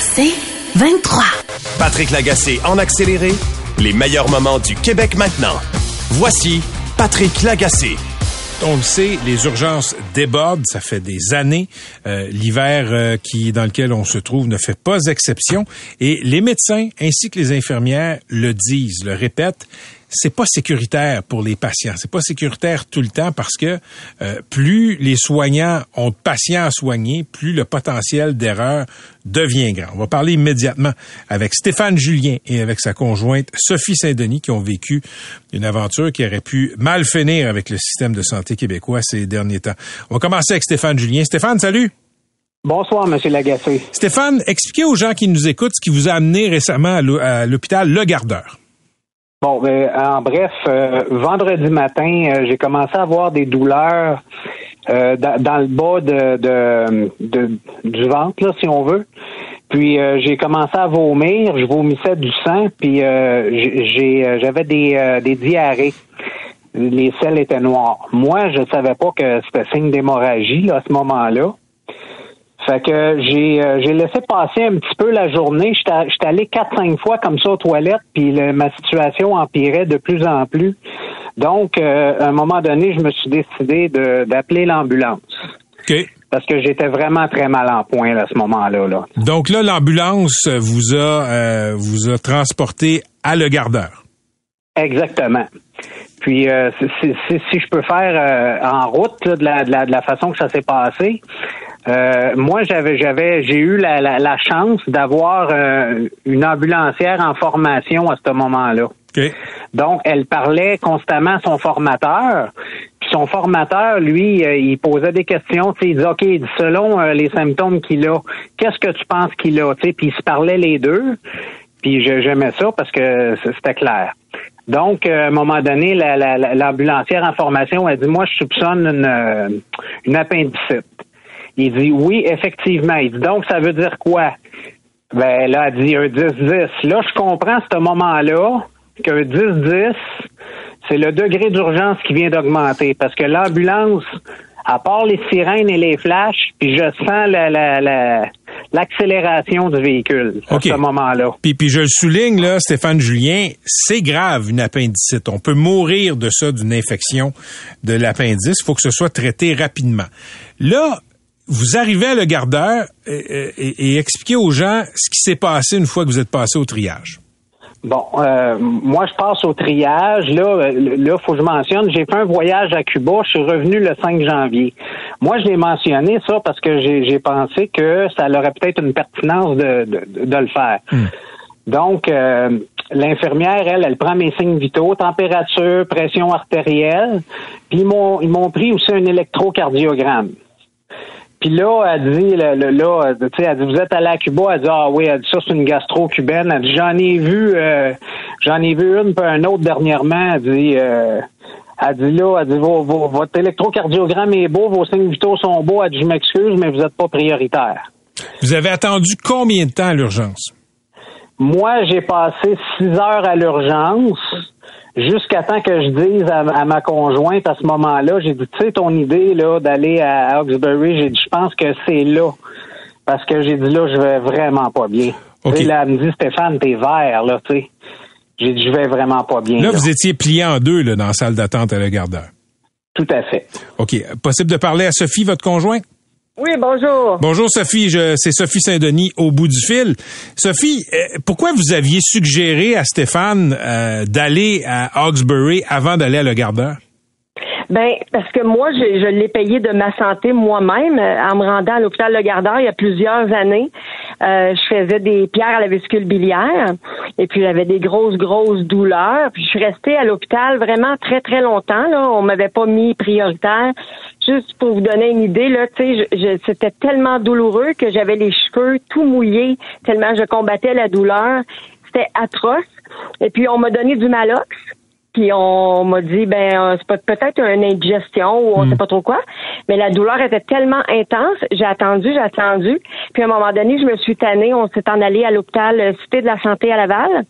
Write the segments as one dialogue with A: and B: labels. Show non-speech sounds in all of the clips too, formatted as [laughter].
A: C'est 23.
B: Patrick Lagacé en accéléré, les meilleurs moments du Québec maintenant. Voici Patrick Lagacé.
C: On le sait, les urgences débordent, ça fait des années. Euh, L'hiver euh, qui dans lequel on se trouve ne fait pas exception. Et les médecins ainsi que les infirmières le disent, le répètent c'est pas sécuritaire pour les patients. C'est pas sécuritaire tout le temps parce que euh, plus les soignants ont de patients à soigner, plus le potentiel d'erreur devient grand. On va parler immédiatement avec Stéphane Julien et avec sa conjointe Sophie Saint-Denis qui ont vécu une aventure qui aurait pu mal finir avec le système de santé québécois ces derniers temps. On va commencer avec Stéphane Julien. Stéphane, salut.
D: Bonsoir, Monsieur Lagacé.
C: Stéphane, expliquez aux gens qui nous écoutent ce qui vous a amené récemment à l'hôpital Le Gardeur.
D: Bon, ben, en bref, euh, vendredi matin, euh, j'ai commencé à avoir des douleurs euh, dans, le bas de, de, du ventre, là, si on veut. Puis j'ai commencé à vomir, je vomissais du sang, puis j'ai j'avais des, des diarrhées. Les selles étaient noires. Moi, je ne savais pas que c'était signe d'hémorragie à ce moment-là. Fait que j'ai euh, j'ai laissé passer un petit peu la journée. J'étais allé quatre cinq fois comme ça aux toilettes, puis ma situation empirait de plus en plus. Donc, euh, à un moment donné, je me suis décidé d'appeler l'ambulance. Parce que j'étais vraiment très mal en point à ce moment-là. Là.
C: Donc là, l'ambulance vous a euh, vous a transporté à le gardeur.
D: Exactement. Puis si, si, je peux faire en route de, la, de, la, façon que ça s'est passé, euh, moi, j'avais, j'avais, j'ai eu la, la, chance d'avoir euh, une ambulancière en formation à ce moment-là. Donc, elle parlait constamment à son formateur. Puis son formateur, lui, euh, il posait des questions. Il disait, OK, selon les symptômes qu'il a, qu'est-ce que tu penses qu'il a? Puis ils se parlaient les deux. Puis j'aimais ça parce que c'était clair. Donc, à un moment donné, l'ambulancière en formation a dit, moi, je soupçonne une, une appendicite. Il dit oui, effectivement. Il dit donc ça veut dire quoi? Ben là, elle dit un 10-10. Là, je comprends à ce moment-là qu'un 10-10, c'est le degré d'urgence qui vient d'augmenter parce que l'ambulance, à part les sirènes et les flashs, puis je sens la, la, l'accélération du véhicule à ce moment-là.
C: Puis, puis je le souligne, là, Stéphane Julien, c'est grave une appendicite. On peut mourir de ça, d'une infection de l'appendice. Il faut que ce soit traité rapidement. Là, vous arrivez à le gardeur et, expliquez aux gens ce qui s'est passé une fois que vous êtes passé au triage.
D: Bon, euh, moi je passe au triage. Là, là, faut que je mentionne, j'ai fait un voyage à Cuba. Je suis revenu le 5 janvier. Moi, je l'ai mentionné ça parce que j'ai pensé que ça aurait peut-être une pertinence de, de, le faire. Hmm. Donc, euh, l'infirmière, elle, elle prend mes signes vitaux, température, pression artérielle, puis ils m'ont ils m'ont pris aussi un électrocardiogramme. Puis là, elle dit, là, là tu sais, elle dit, vous êtes allé à Cuba, elle dit, ah oui, elle dit, ça, c'est une gastro cubaine. Elle dit, j'en ai vu, euh, j'en ai vu une, puis un autre dernièrement. Elle dit, euh, elle dit là, elle dit, votre électrocardiogramme est beau, vos signes vitaux sont beaux. Elle dit, je m'excuse, mais vous n'êtes pas prioritaire.
C: Vous avez attendu combien de temps à l'urgence?
D: Moi, j'ai passé six heures à l'urgence jusqu'à temps que je dise à, ma conjointe à ce moment-là, j'ai dit, tu sais, ton idée là d'aller à Hawkesbury, j'ai dit, je pense que c'est là. Parce que j'ai dit, là, je vais vraiment pas bien. Okay. là, elle me dit, Stéphane, t'es vert, là, tu sais. J'ai dit, je vais vraiment pas bien.
C: Là, vous étiez plié en deux, là, dans la salle d'attente à la gardeur.
D: Tout à fait.
C: OK. Possible de parler à Sophie, votre conjointe?
E: Oui, bonjour.
C: Bonjour Sophie, c'est Sophie Saint-Denis au bout du fil. Sophie, euh, pourquoi vous aviez suggéré à Stéphane euh, d'aller à Hawkesbury avant d'aller à Le Gardeur?
E: Ben parce que moi, je, je l'ai payé de ma santé moi-même euh, en me rendant à l'hôpital Le Gardeur il y a plusieurs années. Euh, je faisais des pierres à la vésicule biliaire Et puis j'avais des grosses, grosses douleurs. Puis je suis restée à l'hôpital vraiment très, très longtemps. Là. On m'avait pas mis prioritaire. Juste pour vous donner une idée, là, tu sais, c'était tellement douloureux que j'avais les cheveux tout mouillés, tellement je combattais la douleur. C'était atroce. Et puis on m'a donné du Malox. Puis on m'a dit ben euh, c'est peut-être une indigestion ou on sait hmm. pas trop quoi, mais la douleur était tellement intense, j'ai attendu, j'ai attendu, puis à un moment donné, je me suis tannée, on s'est en allé à l'hôpital euh, Cité de la Santé à Laval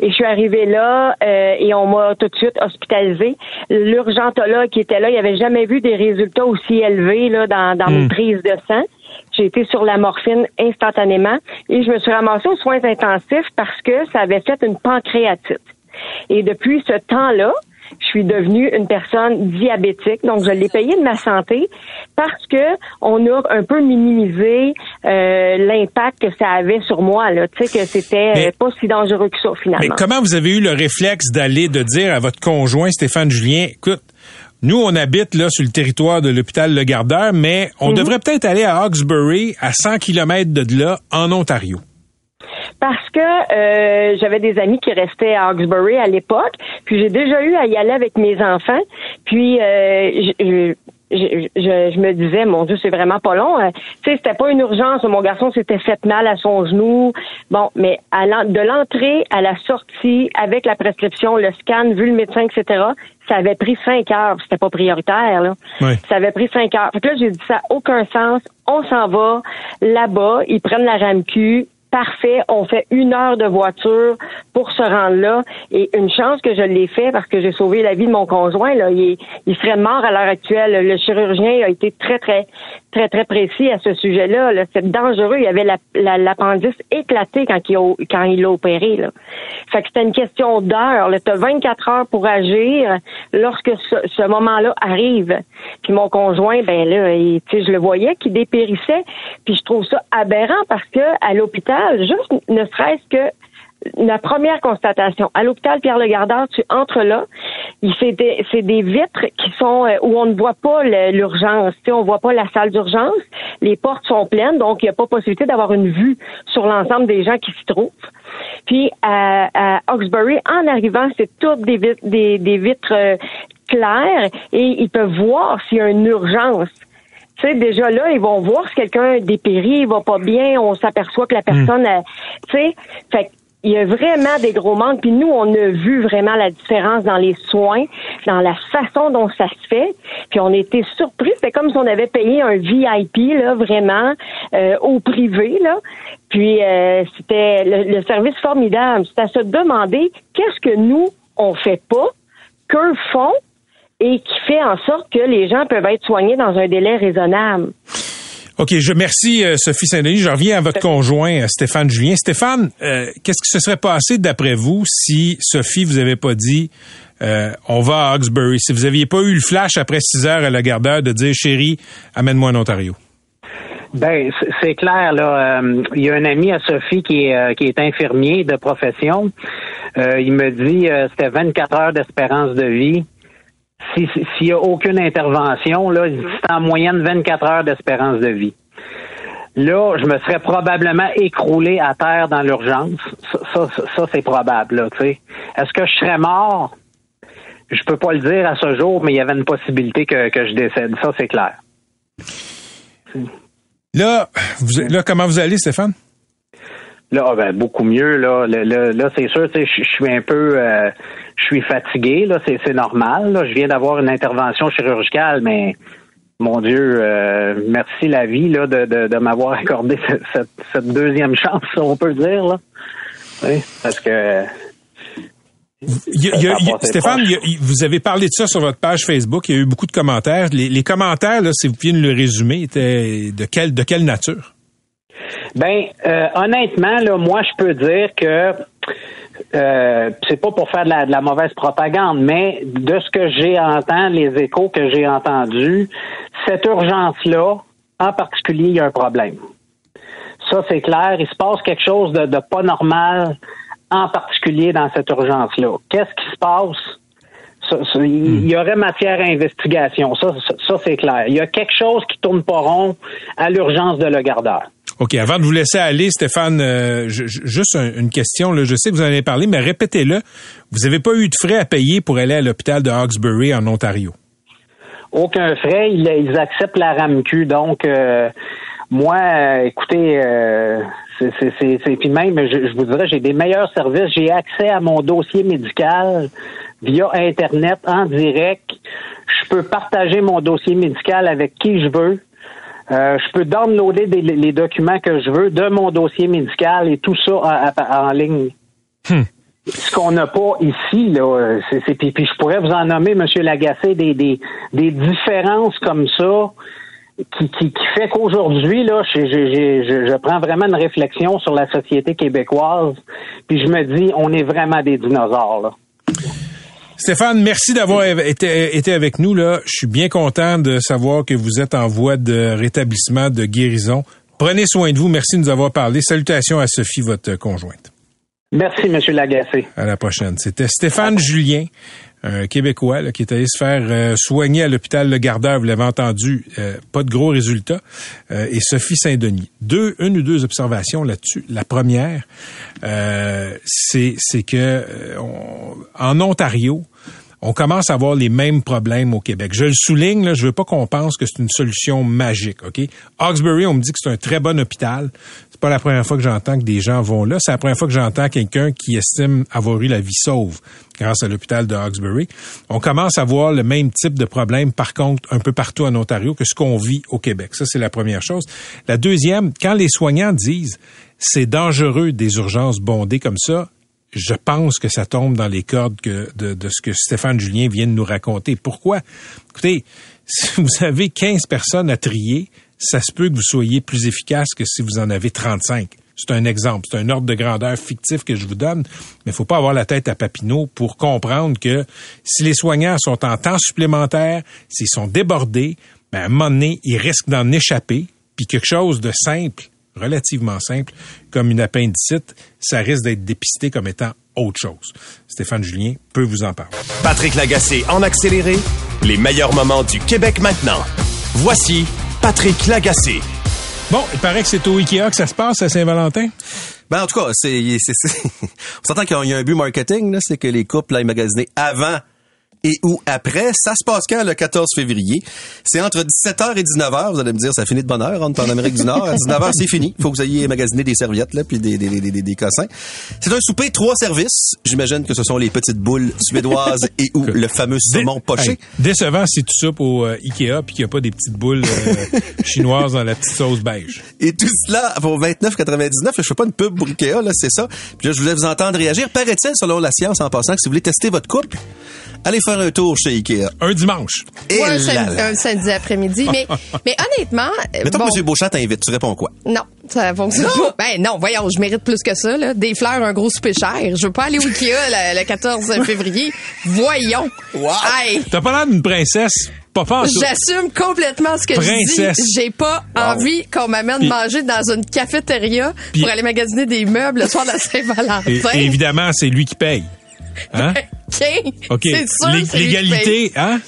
E: et je suis arrivée là euh, et on m'a tout de suite hospitalisée. L'urgentologue qui était là, il avait jamais vu des résultats aussi élevés là dans, dans mes hmm. prises de sang. J'ai été sur la morphine instantanément et je me suis ramassée aux soins intensifs parce que ça avait fait une pancréatite. Et depuis ce temps-là, je suis devenue une personne diabétique, donc je l'ai payé de ma santé parce que on a un peu minimisé euh, l'impact que ça avait sur moi. Là, tu sais que c'était euh, pas si dangereux que ça finalement.
C: Mais comment vous avez eu le réflexe d'aller de dire à votre conjoint Stéphane Julien, écoute, nous, on habite là sur le territoire de l'hôpital Le Gardeur, mais on mhm. devrait peut-être aller à Hawkesbury, à 100 km de là, en Ontario
E: parce que euh, j'avais des amis qui restaient à Hawkesbury à l'époque, puis j'ai déjà eu à y aller avec mes enfants, puis euh, je, je, je, me disais, mon Dieu, c'est vraiment pas long. Euh, tu sais, c'était pas une urgence. Mon garçon s'était fait mal à son genou. Bon, mais à de l'entrée à la sortie, avec la prescription, le scan, vu le médecin, etc., ça avait pris cinq heures. C'était pas prioritaire, là. Ça avait pris cinq heures. Fait que là, j'ai dit, ça n'a aucun sens. On s'en va là-bas. Ils prennent la RAMQ parfait. On fait une heure de voiture pour se rendre là. Et une chance que je l'ai fait parce que j'ai sauvé la vie de mon conjoint. Là. Il, il serait mort à l'heure actuelle. Le chirurgien a été très, très, très, très précis à ce sujet-là. -là, c'est dangereux. Il avait l'appendice la, éclaté quand il, quand il l'a opéré. Là. Fait que c'était une question d'heure. Tu as 24 heures pour agir lorsque ce, moment-là arrive. Puis mon conjoint, ben là, je le voyais qui dépérissait. Puis je trouve ça aberrant parce que à l'hôpital, juste ne serait-ce que la première constatation, à l'hôpital Pierre-le-Gardeur, tu entres là, c'est des, des vitres qui sont euh, où on ne voit pas l'urgence, tu sais, on voit pas la salle d'urgence, les portes sont pleines, donc il n'y a pas possibilité d'avoir une vue sur l'ensemble des gens qui s'y trouvent. Puis à, à Hawkesbury, en arrivant, c'est toutes des vitres, des, des vitres euh, claires et ils peuvent voir s'il y a une urgence. Tu sais, déjà là, ils vont voir si quelqu'un dépérit, il va pas bien, on s'aperçoit que la hmm. personne, tu sais, fait il y a vraiment des gros manques. Puis nous, on a vu vraiment la différence dans les soins, dans la façon dont ça se fait. Puis on était surpris. C'était comme si on avait payé un VIP, là, vraiment, euh, au privé, là. Puis euh, c'était le, service formidable. C'est à se demander qu'est-ce que nous, on fait pas, qu'eux font, et qui fait en sorte que les gens peuvent être soignés dans un délai raisonnable.
C: OK, je remercie euh, Sophie Saint-Denis. Je reviens à votre conjoint, euh, Stéphane Julien. Stéphane, euh, qu'est-ce qui se serait passé d'après vous si Sophie vous avait pas dit on va à Hawkesbury, si vous aviez pas eu le flash après six heures à la gardeur de dire chérie, amène-moi en Ontario?
D: Ben, c'est clair, là. Il y a un ami à Sophie qui est, qui est infirmier de profession. il me dit c'était 24 heures d'espérance de vie s'il n'y a aucune intervention, là, c'est en moyenne 24 heures d'espérance de vie. Là, je me serais probablement écroulé à terre dans l'urgence. Ça, ça, c'est probable, là, tu sais. Est-ce que je serais mort? Je peux pas le dire à ce jour, mais il y avait une possibilité que, que je décède. Ça, c'est clair.
C: Là, vous, là, comment vous allez, Stéphane?
D: Là, ah, ben, beaucoup mieux. Là, là, c'est sûr, je suis un peu, euh, je suis fatigué. Là, c'est normal. Là. Je viens d'avoir une intervention chirurgicale, mais mon Dieu, euh, merci la vie là, de, de, de m'avoir accordé cette, cette, deuxième chance, on peut dire. Là. Oui, parce que.
C: Stéphane, vous avez parlé de ça sur votre page Facebook. Il y a eu beaucoup de commentaires. Les, les commentaires, là, si vous pouviez nous le résumer, étaient de quelle de quelle nature?
D: Ben, euh, honnêtement, là, moi, je peux dire que euh, c'est pas pour faire de la, mauvaise propagande, mais de ce que j'ai entendu, les échos que j'ai entendus, cette urgence-là, en particulier, il y a un problème. Ça, c'est clair. Il se passe quelque chose de, pas normal, en particulier dans cette urgence-là. Qu'est-ce qui se passe? il y aurait matière à investigation. Ça, ça, c'est clair. Il y a quelque chose qui tourne pas rond à l'urgence de le gardeur.
C: OK, avant de vous laisser aller, Stéphane, euh, je- juste un- une question. Là. Je sais que vous en avez parlé, mais répétez-le. Vous n'avez pas eu de frais à payer pour aller à l'hôpital de Hawkesbury en Ontario?
D: Aucun frais, ils, ils acceptent la RAMQ. Donc, euh, moi, euh, écoutez, euh, c'est- puis même, je, je vous dirais, j'ai des meilleurs services. J'ai accès à mon dossier médical via Internet, en direct. Je peux partager mon dossier médical avec qui je veux. Euh, je peux downloader des- les documents que je veux de mon dossier médical et tout ça en, en- ligne. Ce qu'on n'a pas ici, là, c'est, puis, puis je pourrais vous en nommer, Monsieur Lagacé, des, des, des différences comme ça qui, qui, qui fait qu'aujourd'hui, là, je, je, je, je- je prends vraiment une réflexion sur la société québécoise, puis je me dis, on est vraiment des dinosaures, là.
C: Stéphane, merci d'avoir été, été avec nous. Là. Je suis bien content de savoir que vous êtes en voie de rétablissement, de guérison. Prenez soin de vous. Merci de nous avoir parlé. Salutations à Sophie, votre conjointe.
D: Merci, Monsieur Lagacé.
C: À la prochaine. C'était Stéphane Julien, un Québécois là, qui est allé se faire euh, soigner à l'hôpital Le Gardeur. Vous l'avez entendu, euh, pas de gros résultats. Euh, et Sophie Saint-Denis. Deux, une ou deux observations là-dessus. La première, euh, c'est c'est que euh, on- en Ontario, on commence à avoir les mêmes problèmes au Québec. Je le souligne, là, je veux pas qu'on pense que c'est une solution magique, OK? Hawkesbury, on me dit que c'est un très bon hôpital. C'est pas la première fois que j'entends que des gens vont là. C'est la première fois que j'entends quelqu'un qui estime avoir eu la vie sauve grâce à l'hôpital de Hawkesbury. On commence à voir le même type de problème, par contre, un peu partout en Ontario que ce qu'on vit au Québec. Ça, c'est la première chose. La deuxième, quand les soignants disent c'est dangereux des urgences bondées comme ça, je pense que ça tombe dans les cordes de, de ce que Stéphane Julien vient de nous raconter. Pourquoi? Écoutez, si [laughs] vous avez 15 personnes à trier, ça se peut que vous soyez plus efficace que si vous en avez 35. C'est un exemple, c'est un ordre de grandeur fictif que je vous donne, mais il faut pas avoir la tête à Papineau pour comprendre que si les soignants sont en temps supplémentaire, s'ils sont débordés, ben à un moment donné, ils risquent d'en échapper, puis quelque chose de simple relativement simple, comme une appendicite, ça risque d'être dépisté comme étant autre chose. Stéphane Julien peut vous en parler.
B: Patrick Lagacé en accéléré, les meilleurs moments du Québec maintenant. Voici Patrick Lagacé.
C: Bon, il paraît que c'est au Ikea que ça se passe à Saint-Valentin.
F: Ben, en tout cas, c'est, c'est, c'est- [laughs] on s'entend qu'il y a un but marketing, là, c'est que les couples aillent magasiner avant et ou après. Ça se passe quand, le 14 février? C'est entre 17h et 19h. Vous allez me dire, ça finit de bonne heure, rentre en Amérique du Nord. À 19h, [laughs] c'est fini. Il faut que vous ayez magasiner des serviettes, là, puis des, des, des, des, des cossins. C'est un souper trois services. J'imagine que ce sont les petites boules suédoises [laughs] et ou le fameux saumon poché.
C: Hey, décevant si tu soupes au euh, Ikea puis qu'il n'y a pas des petites boules euh, [laughs] chinoises dans la petite sauce beige.
F: Et tout cela pour 29,99. Je fais pas une pub pour Ikea, là, c'est ça. Puis là, je voulais vous entendre réagir. Paraît-il, selon la science, en passant, que si vous voulez tester votre couple, allez faire un tour chez Ikea.
C: Un dimanche.
F: Et
G: un,
F: là
G: samedi,
F: là.
G: un samedi après-midi. Mais, [laughs] mais honnêtement, euh,
F: Mettons
G: bon,
F: que M. Beauchamp t'invite, tu réponds quoi?
G: non, ça fonctionne pas. Ben non, voyons, je mérite plus que ça. Là. Des fleurs, un gros souper cher. Je veux pas aller au Ikea le, le 14 [laughs] février. Voyons.
F: Wow.
G: Hey,
C: T'as pas l'air d'une princesse.
G: J'assume complètement ce que
C: Princesse.
G: je dis. J'ai pas envie qu'on m'amène manger dans une cafétéria pour aller magasiner des meubles le soir de la
C: Et,
G: Saint-Valentin.
C: et évidemment, c'est lui qui paye. Hein? [laughs]
G: OK.
C: L'égalité, hein?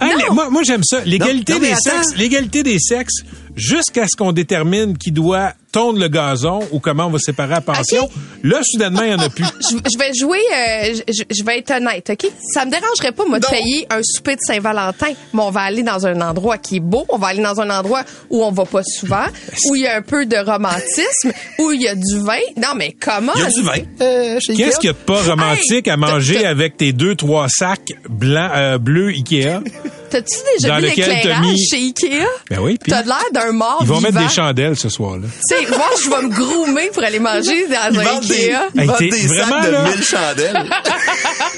C: Hein, moi, moi j'aime ça. L'égalité des sexes, l'égalité des sexes, jusqu'à ce qu'on détermine qui doit tondre le gazon ou comment on va séparer la pension. Là, soudainement, il y en a plus. [laughs]
G: Je, je vais jouer, euh, je, je vais être honnête, OK? Ça me dérangerait pas, moi, de payer un souper de Saint-Valentin, mais on va aller dans un endroit qui est beau, on va aller dans un endroit où on va pas souvent, où il y a un peu de romantisme, [laughs] où il y a du vin. Non, mais comment?
F: Il y a du vin euh,
C: Qu'est-ce qu'il y a de pas romantique
G: Hey,
C: à manger avec tes deux, trois sacs blancs, euh, bleus Ikea?
G: T'as-tu déjà
C: Dans
G: vu l'éclairage
C: mis-
G: chez Ikea?
C: Ben oui,
G: T'as l'air d'un mort
C: ils vont
G: vivant.
C: mettre des chandelles ce soir-là.
G: Tu sais, moi, je vais me groomer pour aller manger dans
F: Ils
G: un
F: vendent des,
G: Ikea.
F: ils
C: Hey,
F: vendent des
C: vraiment,
F: sacs de
C: là?
F: 1000 chandelles.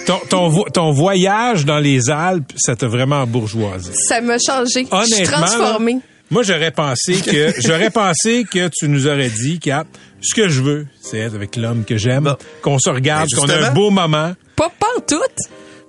C: Ton, ton, vo- ton voyage dans les Alpes, ça t'a vraiment bourgeoisé.
G: Ça m'a changé. Je suis
C: Honnêtement,
G: transformée.
C: là, moi j'aurais pensé que [laughs] j'aurais pensé que tu nous aurais dit, Kat, ce que je veux, c'est être avec l'homme que j'aime, qu'on se regarde,
F: Ben,
C: qu'on a un beau moment.
G: Pas pantoute.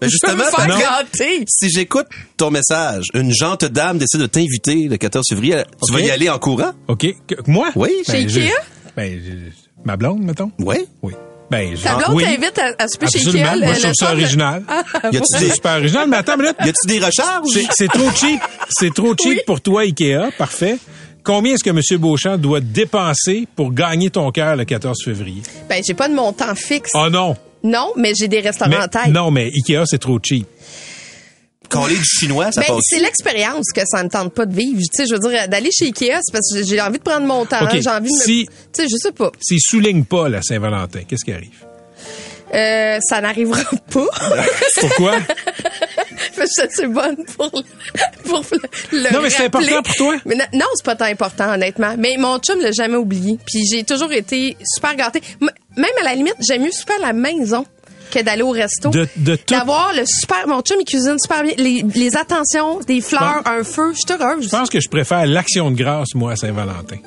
F: Ben,
G: Je peux me
F: justement,
G: faire
F: Patrick,
G: gâter.
F: si j'écoute ton message, une jante dame décide de t'inviter le 14 février, tu vas y aller en courant?
C: OK? Que- moi?
F: Oui.
G: Chez
C: je-
G: Ikea?
C: ben, je- ma blonde, mettons?
F: Oui.
C: Oui. Ben,
G: Ta blonde
C: oui.
G: t'invite à, à souper chez
C: Absolument.
G: Ikea.
C: Moi,
G: le-
C: je trouve
G: le
C: ça
G: soir de-
C: original.
G: Ah,
F: Y a-tu des,
C: super original, mais attends une minute.
F: y a-tu des recharges?
C: C'est- C'est trop cheap. C'est trop cheap
G: Oui.
C: pour toi, Ikea. Parfait. Combien est-ce que M. Beauchamp doit dépenser pour gagner ton cœur le 14 février?
G: Ben, j'ai pas de montant fixe.
C: Oh non!
G: Non, mais j'ai des restaurants
C: Mais-
G: en tête.
C: non, mais Ikea, c'est trop cheap.
F: Coller du chinois, ça
G: Ben,
F: passe.
G: c'est l'expérience que ça me tente pas de vivre. Tu sais, je veux dire, d'aller chez Ikea, c'est parce que j'ai envie de prendre mon temps. J'ai envie de me...
C: Si-
G: Tu sais, je sais pas.
C: S'il souligne pas la Saint-Valentin, qu'est-ce qui arrive?
G: Euh, ça n'arrivera pas.
C: Pourquoi? [laughs]
G: Que c'est bonne pour le, pour le
C: Non, mais c'est important pour toi?
G: Mais non, non, c'est pas tant important, honnêtement. Mais mon chum l'a jamais oublié. Puis j'ai toujours été super gâtée. M- Même à la limite, j'aime mieux super à la maison que d'aller au resto.
C: De- de tout-
G: D'avoir le super... Mon chum, il cuisine super bien. Les, les attentions, des fleurs, un feu. Je suis heureuse.
C: Je pense que je préfère l'action de grâce, moi, à Saint-Valentin.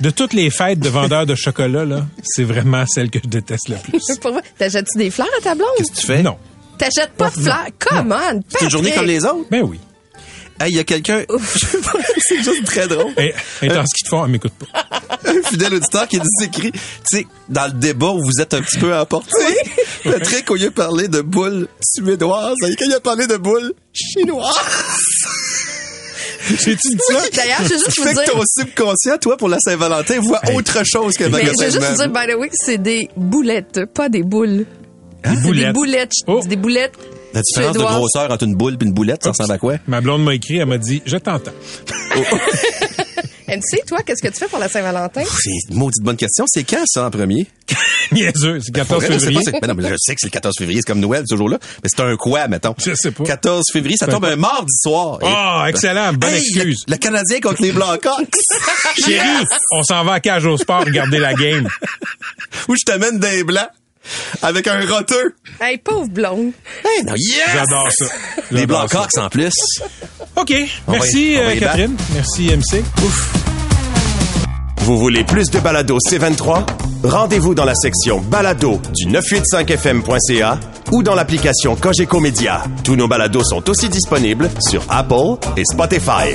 C: De toutes les fêtes de vendeurs de chocolat, là, c'est vraiment celle que je déteste le plus. [laughs]
G: T'achètes-tu des fleurs à ta blonde?
F: Qu'est-ce que tu fais?
C: Non.
G: T'achètes pas de fleurs? Come on,
F: C'est une journée comme les autres.
C: Ben oui.
F: Hey, il y a quelqu'un. [laughs] c'est juste très drôle.
C: Et, et en ski de fond, elle m'écoute pas.
F: un fidèle auditeur qui a dit écrit, tu sais, dans le débat où vous êtes un petit peu emporté, Patrick, au lieu de parler de boules suédoises, quand il a parlé de boules chinoises,
C: J'ai-tu dit ça?
G: D'ailleurs, je veux juste
F: tu
G: vous
F: fais que
G: dire...
F: ton subconscient, toi, pour la Saint-Valentin, voit
C: Hey.
F: autre chose qu'un
G: Mais je
F: magasin
G: veux juste vous dire, by the way, c'est des boulettes, pas des boules.
C: Des
G: C'est des
C: boulettes.
G: boulettes.
C: Oh.
G: Des boulettes.
F: La différence de grosseur entre une boule et une boulette, ça ressemble à quoi?
C: Ma blonde m'a écrit, elle m'a dit, je t'entends.
G: MC, toi, qu'est-ce que tu fais pour la Saint-Valentin?
F: C'est une maudite bonne question. C'est quand, ça, en premier? [laughs]
C: Niaiseux, c'est 14
F: Pour vrai, je sais
C: février.
F: pas, ben non, mais je sais que c'est le 14 février, c'est comme Noël, ce jour-là. Mais c'est un quoi, mettons?
C: Je sais pas.
F: 14 février, ça tombe
C: un-
F: un mardi soir.
C: Ah, excellent, bonne
F: Hey, le-
C: excuse.
F: Le, Canadien contre les Blackhawks. [laughs]
C: Chérie, on s'en va à cage au sport regarder la game.
F: Où je t'amène des blancs avec un roteux.
G: Hey, pauvre blonde.
F: Hey, non, yes!
C: J'adore ça.
F: Les
C: J'adore
F: Blackhawks, en plus.
C: OK.
F: On
C: Merci,
F: va
C: euh, Catherine. Merci, MC. Ouf.
B: Vous voulez plus de balado C23? Rendez-vous dans la section balado du 985fm.ca ou dans l'application Cogeco Média. Tous nos balados sont aussi disponibles sur Apple et Spotify.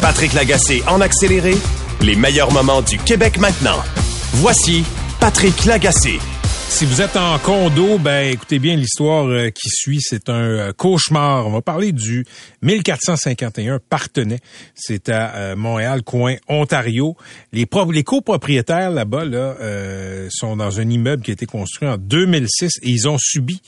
B: Patrick Lagacé en accéléré, les meilleurs moments du Québec maintenant. Voici Patrick Lagacé.
C: Si vous êtes en condo, ben écoutez bien l'histoire euh, qui suit. C'est un euh, cauchemar. On va parler du 1451 Partenay. C'est à euh, Montréal, coin Ontario. Les, les copropriétaires là-bas là, sont dans un immeuble qui a été construit en 2006 et ils ont subi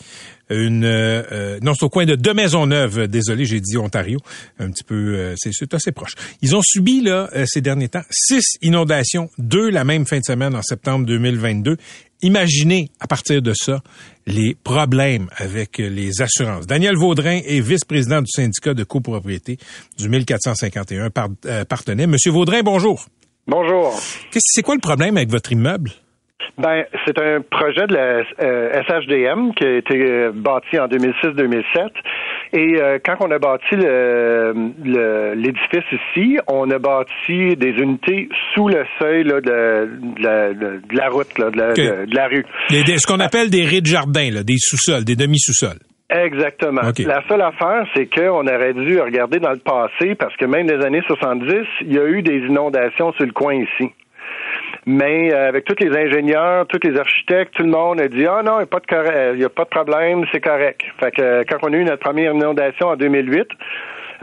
C: une euh, euh, non c'est au coin de deux Maisonneuve désolé j'ai dit Ontario. Un petit peu euh, c'est c'est assez proche. Ils ont subi là euh, ces derniers temps six inondations deux la même fin de semaine en septembre 2022 imaginez à partir de ça les problèmes avec euh, les assurances. Daniel Vaudrin est vice-président du syndicat de copropriété du 1451 par, euh, Partenay. Monsieur Vaudrin bonjour.
H: Bonjour.
C: Qu'est-ce c'est quoi le problème avec votre immeuble?
H: Ben, c'est un projet de la euh, SHDM qui a été euh, bâti en 2006-2007. Et euh, quand on a bâti le- le- l'édifice ici, on a bâti des unités sous le seuil là, de, de la, de- la route, là, de, la, de- rue.
C: Des- des- ce qu'on appelle des rez de jardin là, des sous-sols des demi-sous-sols
H: Exactement. La seule affaire, c'est qu'on aurait dû regarder dans le passé, parce que même des années 70, il y a eu des inondations sur le coin ici. Mais euh, avec tous les ingénieurs, tous les architectes, tout le monde a dit ah non, il n'y a pas de il y a pas de problème, c'est correct. Fait que euh, quand on a eu notre première inondation en 2008,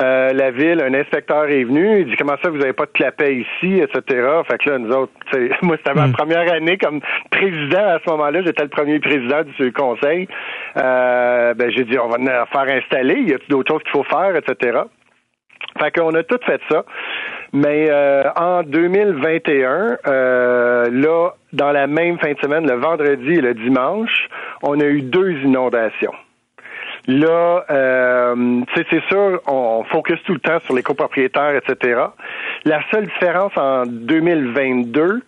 H: euh, la ville, un inspecteur est venu, il dit comment ça vous avez pas de clapet ici, etc. Fait que là, nous autres, [laughs] moi c'était ma première année comme président à ce moment-là, j'étais le premier président du conseil. Euh, ben j'ai dit on va en faire installer, il y a d'autres choses qu'il faut faire, etc. Fait qu'on a tout fait ça. Mais euh, en 2021, euh, là, dans la même fin de semaine, le vendredi et le dimanche, on a eu deux inondations. Là, euh, c'est sûr, on focus tout le temps sur les copropriétaires, etc. La seule différence en 2022,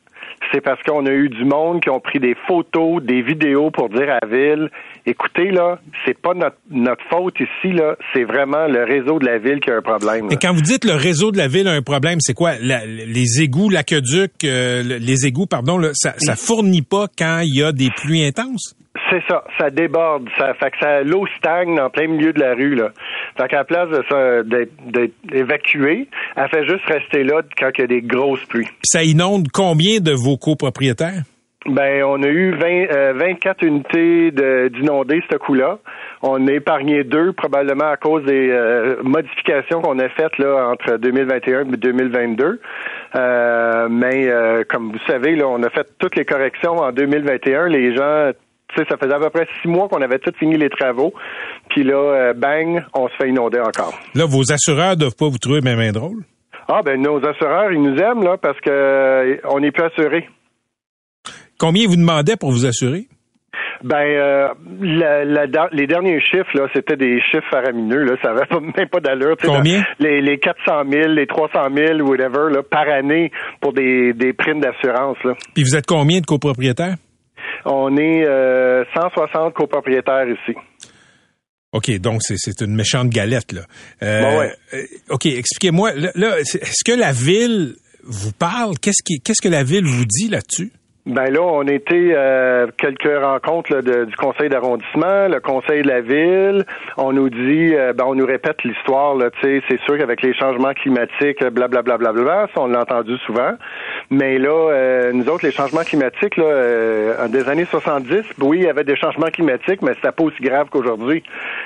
H: c'est parce qu'on a eu du monde qui ont pris des photos, des vidéos pour dire à la ville, écoutez là, c'est pas notre, notre faute ici là, c'est vraiment le réseau de la ville qui a un problème. là.
C: Et quand vous dites le réseau de la ville a un problème, c'est quoi? La- les égouts, l'aqueduc, euh, le- les égouts, pardon, là, ça, ça fournit pas quand il y a des pluies intenses?
H: C'est ça, ça déborde, ça fait que ça l'eau stagne en plein milieu de la rue là. Fait qu'à la place de ça d'être évacuée, elle fait juste rester là quand il y a des grosses pluies.
C: Ça inonde combien de vos copropriétaires?
H: Ben, on a eu 20, euh, 24 unités d'inondés ce coup-là. On a épargné deux, probablement à cause des euh, modifications qu'on a faites là entre 2021 et 2022. Euh, mais euh, comme vous savez, là, on a fait toutes les corrections en 2021. Les gens, sais, ça faisait à peu près six mois qu'on avait tout fini les travaux. Puis là, euh, bang, on se fait inonder encore.
C: Là, vos assureurs doivent pas vous trouver bien, bien drôle.
H: Ah ben nos assureurs, ils nous aiment là parce que euh, on n'est plus assurés.
C: Combien vous demandaient pour vous assurer?
H: Ben, euh, la- la- dans- les derniers chiffres, là, c'était des chiffres faramineux. Là, ça avait pas- même pas d'allure.
C: Combien?
H: les, les 400 000, les 300 000, whatever, là, par année pour des, des primes d'assurance. Là.
C: Puis vous êtes combien de copropriétaires?
H: On est euh, 160 copropriétaires ici.
C: OK, donc c'est, une méchante galette, là. Euh,
H: Bon, ouais.
C: euh, OK, expliquez-moi. Là, est-ce que la ville vous parle? Qu'est-ce que la ville vous dit là-dessus?
H: Ben là, on était euh, quelques rencontres là, du conseil d'arrondissement, le conseil de la ville. On nous dit, euh, ben on nous répète l'histoire. Là, c'est sûr qu'avec les changements climatiques, blablabla, bla, on l'a entendu souvent. Mais là, euh, nous autres, les changements climatiques, là, euh, des années 70, oui, il y avait des changements climatiques, mais c'était pas aussi grave qu'aujourd'hui.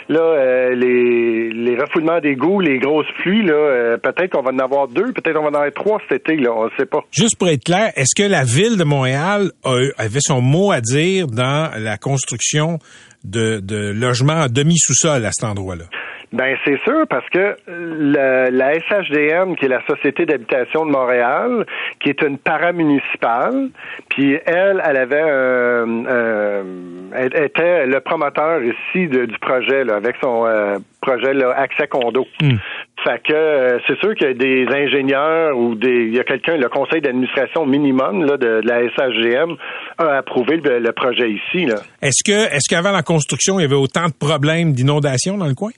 H: Là, euh, les, les refoulements d'égouts, les grosses pluies, là, euh, peut-être qu'on va en avoir deux, peut-être qu'on va en avoir trois cet été, là, on ne sait pas.
C: Juste pour être clair, est-ce que la ville de Montréal a- avait son mot à dire dans la construction de, de logements en demi-sous-sol à cet endroit-là?
H: Ben c'est sûr parce que le- la SHDM, qui est la Société d'habitation de Montréal, qui est une paramunicipale, puis elle, elle avait un, un- elle était le promoteur ici de- du projet là, avec son euh, projet là, accès condo. Fait que euh, c'est sûr qu'il y a des ingénieurs ou des il y a quelqu'un, le conseil d'administration minimum là, de, de la SHGM a approuvé le, le projet ici. Là.
C: Est-ce que est-ce qu'avant la construction, il y avait autant de problèmes d'inondation dans le coin?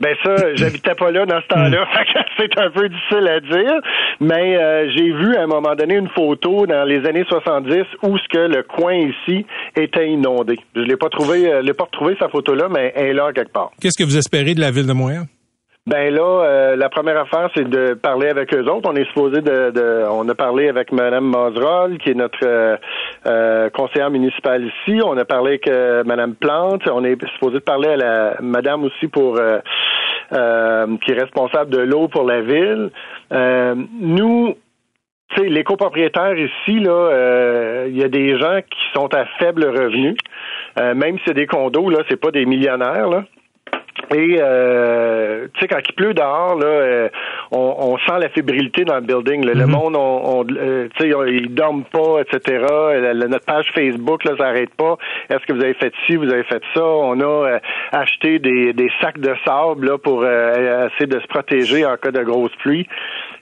H: Ben ça, j'habitais pas là dans ce temps-là, [laughs] que c'est un peu difficile à dire. Mais euh, j'ai vu à un moment donné une photo dans les années 70 où ce que le coin ici était inondé. Je l'ai pas trouvé, euh, je l'ai pas retrouvé sa photo-là, mais elle est là quelque part.
C: Qu'est-ce que vous espérez de la ville de Montréal?
H: Ben là, euh, la première affaire, c'est de parler avec eux autres. On est supposé de, de on a parlé avec Mme Mazerol, qui est notre euh, euh, conseillère municipale ici. On a parlé avec euh, Mme Plante. On est supposé de parler à la Madame aussi pour euh, qui est responsable de l'eau pour la ville. Nous, tu sais, les copropriétaires ici, là, euh, il y a des gens qui sont à faible revenu. Euh, même si c'est des condos, là, c'est pas des millionnaires, là. Et euh, tu sais, quand il pleut dehors, là, euh, on, on sent la fébrilité dans le building. là. Le monde, on, on, euh, tu sais, ils dorment pas, etc. La- la- notre page Facebook, là, ça n'arrête pas. Est-ce que vous avez fait ci, vous avez fait ça? On a euh, acheté des, des sacs de sable là pour euh, essayer de se protéger en cas de grosse pluie.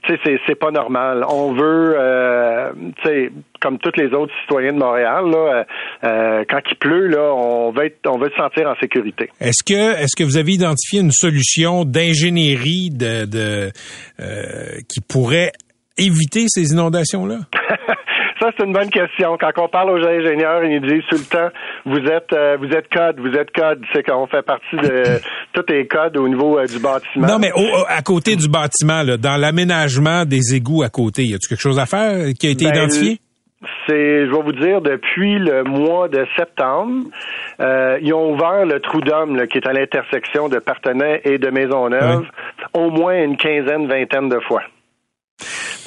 H: Tu sais, c'est, c'est pas normal. On veut, euh, tu sais, comme tous les autres citoyens de Montréal, là, euh, euh, quand il pleut, là, on veut être, on veut se sentir en sécurité.
C: Est-ce que est-ce que vous avez identifié une solution d'ingénierie de, de euh, qui pourrait éviter ces inondations-là? [laughs]
H: Ça, c'est une bonne question. Quand on parle aux ingénieurs, ils nous disent tout le temps, vous êtes, euh, vous êtes code, vous êtes code. C'est qu'on fait partie de [laughs] tous les codes au niveau euh, du bâtiment.
C: Non, mais au- au- à côté du bâtiment, là, dans l'aménagement des égouts à côté, y a-t-il quelque chose à faire qui a été
H: Ben,
C: identifié?
H: C'est, je vais vous dire, depuis le mois de septembre, euh, ils ont ouvert le trou d'homme qui est à l'intersection de Partenay et de Maisonneuve au moins une quinzaine, vingtaine de fois.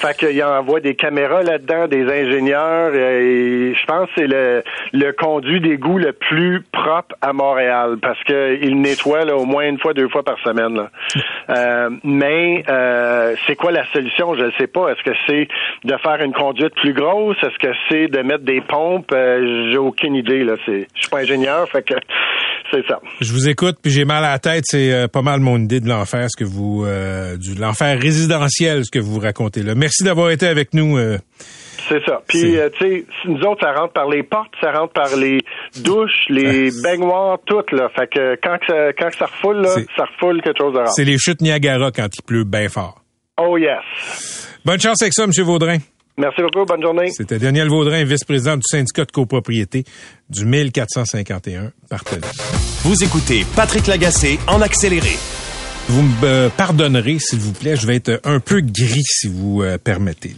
H: Fait qu'ils envoient des caméras là-dedans, des ingénieurs, et je pense que c'est le, le conduit d'égout le plus propre à Montréal parce qu'il nettoie là, au moins une fois, deux fois par semaine. là. [laughs] Euh, mais euh, c'est quoi la solution? Je ne sais pas. Est-ce que c'est de faire une conduite plus grosse? Est-ce que c'est de mettre des pompes? Euh, J'ai aucune idée. Là. C'est, je suis pas ingénieur, fait que c'est ça.
C: Je vous écoute, puis j'ai mal à la tête. C'est euh, pas mal mon idée de l'enfer, ce que vous, euh, du l'enfer résidentiel, ce que vous racontez là. Merci d'avoir été avec nous. euh.
H: C'est ça. Puis, euh, tu sais, nous autres, ça rentre par les portes, ça rentre par les douches, les baignoires, tout, là. Fait que quand, ça, quand ça refoule, là, ça refoule quelque chose de rare.
C: C'est les chutes Niagara quand il pleut bien fort.
H: Oh yes.
C: Bonne chance avec ça, M. Vaudrin.
H: Merci beaucoup. Bonne journée.
C: C'était Daniel Vaudrin, vice-président du syndicat de copropriété du 1451 Partenay.
B: Vous écoutez Patrick Lagacé en accéléré.
C: Vous me pardonnerez, s'il vous plaît, je vais être un peu gris, si vous euh, permettez.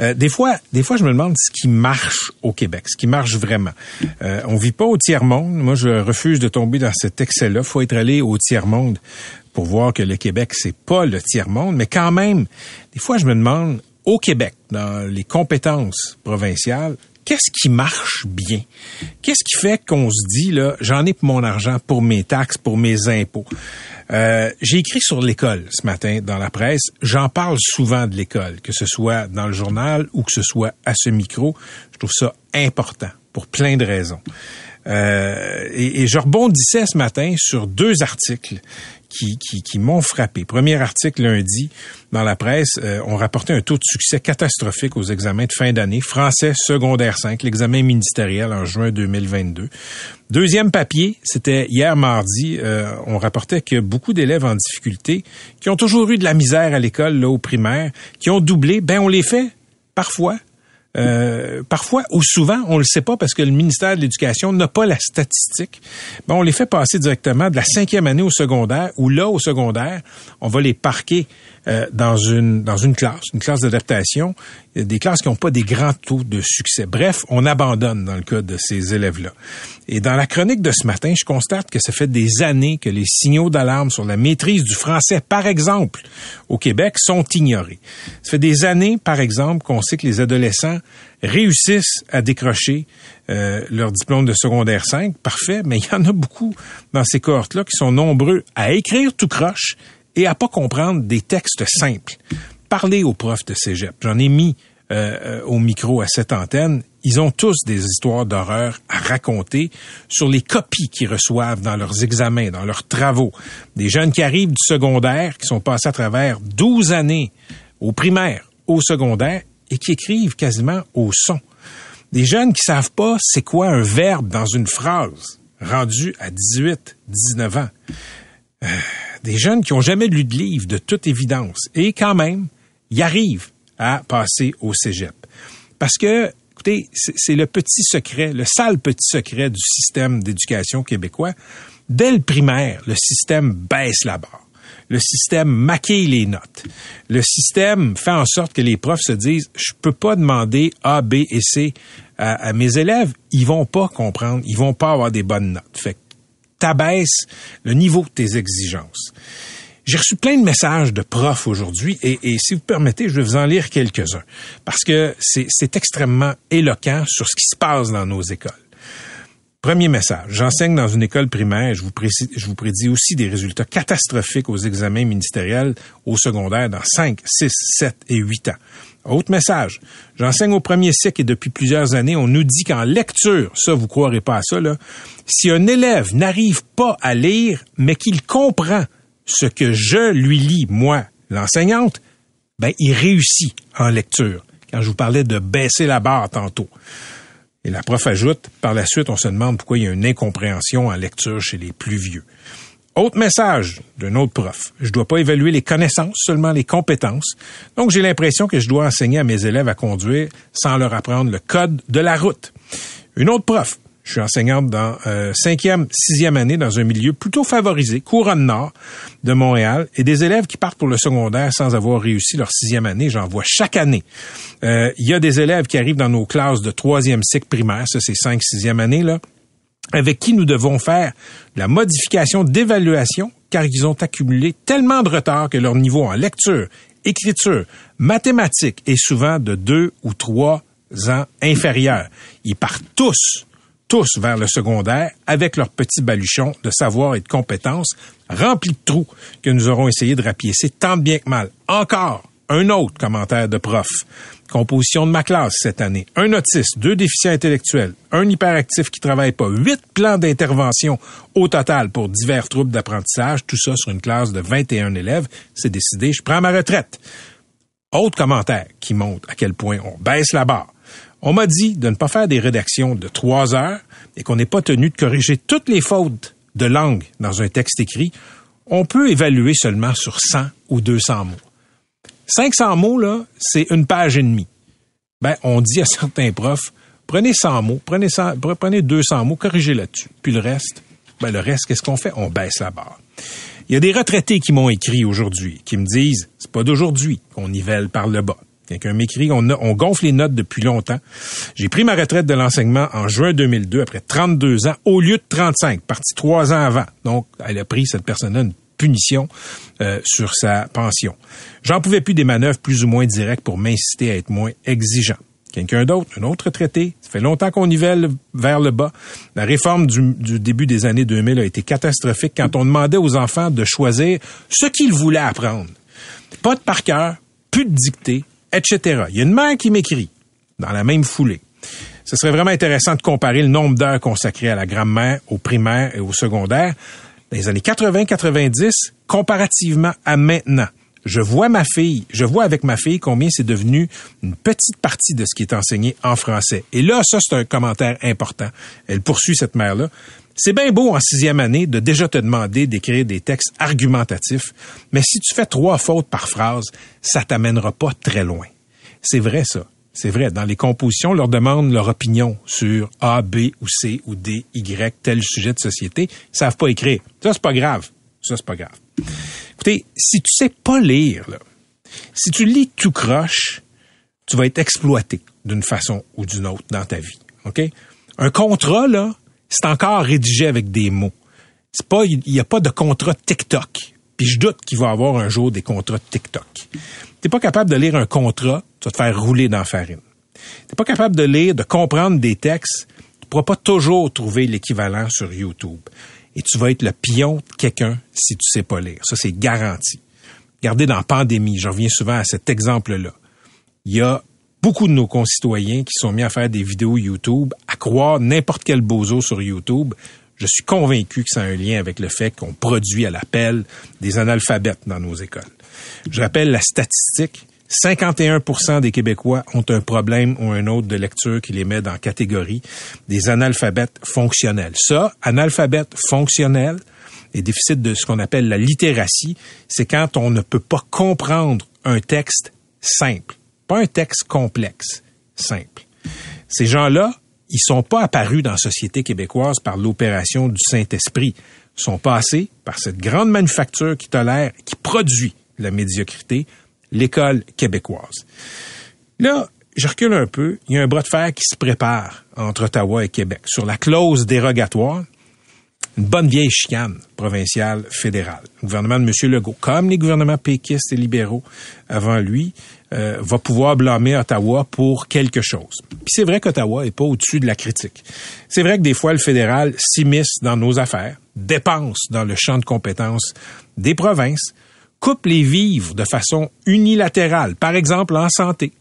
C: Euh, des fois, des fois, je me demande ce qui marche au Québec, ce qui marche vraiment. Euh, on vit pas au tiers monde. Moi, je refuse de tomber dans cet excès-là. Faut être allé au tiers monde pour voir que le Québec, c'est pas le tiers monde, mais quand même, des fois, je me demande au Québec, dans les compétences provinciales, qu'est-ce qui marche bien? Qu'est-ce qui fait qu'on se dit, là, j'en ai pour mon argent, pour mes taxes, pour mes impôts? Euh, j'ai écrit sur l'école ce matin dans la presse. J'en parle souvent de l'école, que ce soit dans le journal ou que ce soit à ce micro. Je trouve ça important pour plein de raisons. Euh, et, et, je rebondissais ce matin sur deux articles qui, qui, qui m'ont frappé. Premier article lundi dans la presse, euh, on rapportait un taux de succès catastrophique aux examens de fin d'année, français secondaire 5, l'examen ministériel en juin 2022. Deuxième papier, c'était hier mardi, euh, on rapportait que beaucoup d'élèves en difficulté, qui ont toujours eu de la misère à l'école, là, au primaire, qui ont doublé, ben on les fait parfois euh, parfois ou souvent, on le sait pas parce que le ministère de l'Éducation n'a pas la statistique. Ben, on les fait passer directement de la cinquième année au secondaire, ou là, au secondaire, on va les parquer euh, dans une dans une classe, une classe d'adaptation, des classes qui n'ont pas des grands taux de succès. Bref, on abandonne dans le cas de ces élèves-là. Et dans la chronique de ce matin, je constate que ça fait des années que les signaux d'alarme sur la maîtrise du français, par exemple, au Québec, sont ignorés. Ça fait des années, par exemple, qu'on sait que les adolescents réussissent à décrocher euh, leur diplôme de secondaire 5, parfait, mais il y en a beaucoup dans ces cohortes-là qui sont nombreux à écrire tout croche et à pas comprendre des textes simples. Parlez aux profs de cégep. J'en ai mis euh, euh, au micro à cette antenne. Ils ont tous des histoires d'horreur à raconter sur les copies qu'ils reçoivent dans leurs examens, dans leurs travaux. Des jeunes qui arrivent du secondaire, qui sont passés à travers 12 années au primaire, au secondaire, et qui écrivent quasiment au son. Des jeunes qui savent pas c'est quoi un verbe dans une phrase, rendu à 18, 19 ans. Euh, des jeunes qui ont jamais lu de livre, de toute évidence, et quand même, y arrivent à passer au cégep. Parce que, écoutez, c'est le petit secret, le sale petit secret du système d'éducation québécois. Dès le primaire, le système baisse la barre. Le système maquille les notes. Le système fait en sorte que les profs se disent, je peux pas demander A, B et C à, mes élèves. Ils vont pas comprendre. Ils vont pas avoir des bonnes notes. Fait t'abaisse le niveau de tes exigences. J'ai reçu plein de messages de profs aujourd'hui et, si vous permettez, je vais vous en lire quelques-uns parce que c'est extrêmement éloquent sur ce qui se passe dans nos écoles. Premier message. J'enseigne dans une école primaire. Je vous, je vous prédis aussi des résultats catastrophiques aux examens ministériels au secondaire dans 5, 6, 7 et 8 ans. Autre message. J'enseigne au premier cycle et depuis plusieurs années, on nous dit qu'en lecture, ça, vous croirez pas à ça, là, si un élève n'arrive pas à lire, mais qu'il comprend ce que je lui lis, moi, l'enseignante, ben, il réussit en lecture. Quand je vous parlais de baisser la barre tantôt. Et la prof ajoute, par la suite, on se demande pourquoi il y a une incompréhension en lecture chez les plus vieux. Autre message d'un autre prof. Je dois pas évaluer les connaissances, seulement les compétences. Donc, j'ai l'impression que je dois enseigner à mes élèves à conduire sans leur apprendre le code de la route. Une autre prof. Je suis enseignante dans euh, cinquième, sixième année dans un milieu plutôt favorisé, couronne nord de Montréal, et des élèves qui partent pour le secondaire sans avoir réussi leur sixième année. J'en vois chaque année. Euh, il y a des élèves qui arrivent dans nos classes de troisième cycle primaire, ça c'est cinq, sixième année là, avec qui nous devons faire la modification d'évaluation car ils ont accumulé tellement de retard que leur niveau en lecture, écriture, mathématiques est souvent de deux ou trois ans inférieur. Ils partent tous, tous vers le secondaire avec leur petit baluchon de savoir et de compétences remplis de trous que nous aurons essayé de rapiécer tant bien que mal. Encore un autre commentaire de prof. Composition de ma classe cette année. Un autiste, deux déficients intellectuels, un hyperactif qui travaille pas, huit plans d'intervention au total pour divers troubles d'apprentissage, tout ça sur une classe de 21 élèves. C'est décidé, je prends ma retraite. Autre commentaire qui montre à quel point on baisse la barre. On m'a dit de ne pas faire des rédactions de trois heures et qu'on n'est pas tenu de corriger toutes les fautes de langue dans un texte écrit. On peut évaluer seulement sur 100 ou 200 mots. 500 mots, là, c'est une page et demie. Ben, on dit à certains profs, prenez 100 mots, prenez, 100, prenez 200 mots, corrigez là-dessus. Puis le reste, ben, le reste, qu'est-ce qu'on fait? On baisse la barre. Il y a des retraités qui m'ont écrit aujourd'hui, qui me disent, c'est pas d'aujourd'hui qu'on nivelle par le bas. Quelqu'un m'écrit, on, on gonfle les notes depuis longtemps. J'ai pris ma retraite de l'enseignement en juin 2002 après 32 ans au lieu de 35, parti trois ans avant. Donc, elle a pris cette personne-là une punition euh, sur sa pension. J'en pouvais plus des manœuvres plus ou moins directes pour m'inciter à être moins exigeant. Quelqu'un d'autre, un autre traité, ça fait longtemps qu'on nivelle vers le bas. La réforme du, du, début des années 2000 a été catastrophique quand on demandait aux enfants de choisir ce qu'ils voulaient apprendre. Pas de par cœur, plus de dictée, etc. Il y a une mère qui m'écrit dans la même foulée. Ce serait vraiment intéressant de comparer le nombre d'heures consacrées à la grammaire, au primaire et au secondaire dans les années 80-90 comparativement à maintenant. Je vois ma fille, je vois avec ma fille combien c'est devenu une petite partie de ce qui est enseigné en français. Et là, ça, c'est un commentaire important. Elle poursuit cette mère-là. C'est bien beau en sixième année de déjà te demander d'écrire des textes argumentatifs, mais si tu fais trois fautes par phrase, ça t'amènera pas très loin. C'est vrai, ça. C'est vrai. Dans les compositions, on leur demande leur opinion sur A, B ou C ou D, Y, tel sujet de société. Ils savent pas écrire. Ça, c'est pas grave. Ça, c'est pas grave. Écoutez, si tu sais pas lire, si tu lis tout croche, tu vas être exploité d'une façon ou d'une autre dans ta vie. OK? Un contrat, là, c'est encore rédigé avec des mots. C'est pas, il n'y a pas de contrat TikTok. Puis je doute qu'il va y avoir un jour des contrats TikTok. T'es pas capable de lire un contrat, tu te faire rouler dans la farine. T'es pas capable de lire, de comprendre des textes, tu pourras pas toujours trouver l'équivalent sur YouTube. Et tu vas être le pion de quelqu'un si tu sais pas lire. Ça, c'est garanti. Regardez dans la pandémie, je reviens souvent à cet exemple-là. Il y a beaucoup de nos concitoyens qui sont mis à faire des vidéos YouTube, à croire n'importe quel bozo sur YouTube. Je suis convaincu que ça a un lien avec le fait qu'on produit à l'appel des analphabètes dans nos écoles. Je rappelle la statistique. 51% des Québécois ont un problème ou un autre de lecture qui les met dans la catégorie des analphabètes fonctionnels. Ça, analphabète fonctionnel, et déficit de ce qu'on appelle la littératie, c'est quand on ne peut pas comprendre un texte simple. Pas un texte complexe, simple. Ces gens-là, ils sont pas apparus dans la société québécoise par l'opération du Saint-Esprit. Ils sont passés par cette grande manufacture qui tolère, qui produit la médiocrité, l'école québécoise. Là, je recule un peu. Il y a un bras de fer qui se prépare entre Ottawa et Québec sur la clause dérogatoire une bonne vieille chicane provinciale fédérale. Le gouvernement de M. Legault, comme les gouvernements péquistes et libéraux avant lui, euh, va pouvoir blâmer Ottawa pour quelque chose. Puis c'est vrai qu'Ottawa est pas au-dessus de la critique. C'est vrai que des fois le fédéral s'immisce dans nos affaires, dépense dans le champ de compétences des provinces, coupe les vivres de façon unilatérale, par exemple en santé.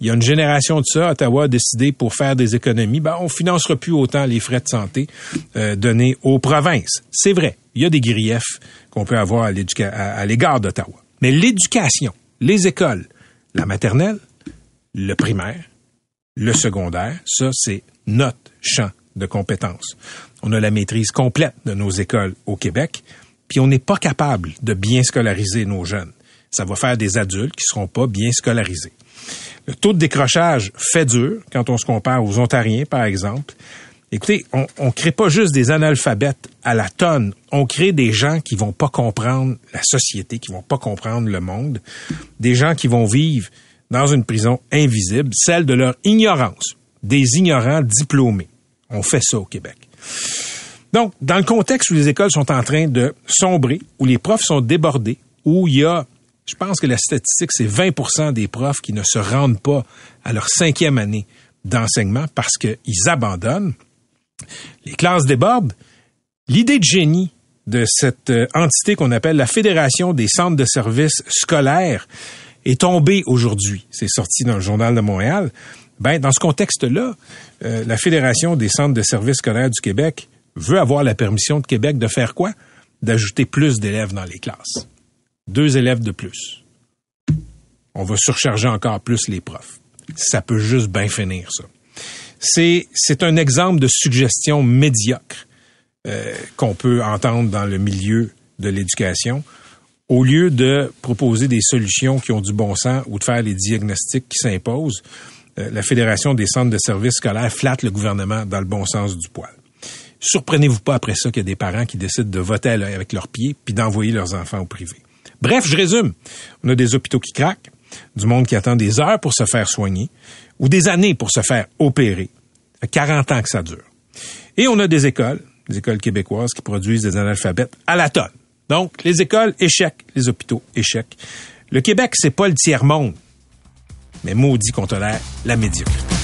C: Il y a une génération de ça, Ottawa a décidé pour faire des économies, ben, on financera plus autant les frais de santé euh, donnés aux provinces. C'est vrai, il y a des griefs qu'on peut avoir à l'égard d'Ottawa. Mais l'éducation, les écoles, la maternelle, le primaire, le secondaire, ça, c'est notre champ de compétences. On a la maîtrise complète de nos écoles au Québec, puis on n'est pas capable de bien scolariser nos jeunes. Ça va faire des adultes qui seront pas bien scolarisés. Le taux de décrochage fait dur quand on se compare aux Ontariens, par exemple. Écoutez, on, on crée pas juste des analphabètes à la tonne. On crée des gens qui vont pas comprendre la société, qui vont pas comprendre le monde. Des gens qui vont vivre dans une prison invisible, celle de leur ignorance. Des ignorants diplômés. On fait ça au Québec. Donc, dans le contexte où les écoles sont en train de sombrer, où les profs sont débordés, où il y a je pense que la statistique, c'est 20% des profs qui ne se rendent pas à leur cinquième année d'enseignement parce qu'ils abandonnent. Les classes débordent. L'idée de génie de cette euh, entité qu'on appelle la Fédération des centres de services scolaires est tombée aujourd'hui. C'est sorti dans le Journal de Montréal. Ben, dans ce contexte-là, euh, la Fédération des centres de services scolaires du Québec veut avoir la permission de Québec de faire quoi? D'ajouter plus d'élèves dans les classes deux élèves de plus. on va surcharger encore plus les profs. Ça peut juste bien finir, ça. C'est, un exemple de suggestion médiocre euh, qu'on peut entendre dans le milieu de l'éducation, au lieu de proposer des solutions qui ont du bon sens ou de faire les diagnostics qui s'imposent, euh, la Fédération des centres de services scolaires flatte le gouvernement dans le bon sens du poil. Surprenez-vous pas après ça qu'il y a des parents qui décident de voter avec leurs pieds puis d'envoyer leurs enfants au privé. Bref, je résume. On a des hôpitaux qui craquent, du monde qui attend des heures pour se faire soigner ou des années pour se faire opérer. 40 ans que ça dure. Et on a des écoles, des écoles québécoises qui produisent des analphabètes à la tonne. Donc, les écoles, échec. Les hôpitaux, échec. Le Québec, c'est pas le tiers-monde. Mais maudit qu'on tolère la médiocrité.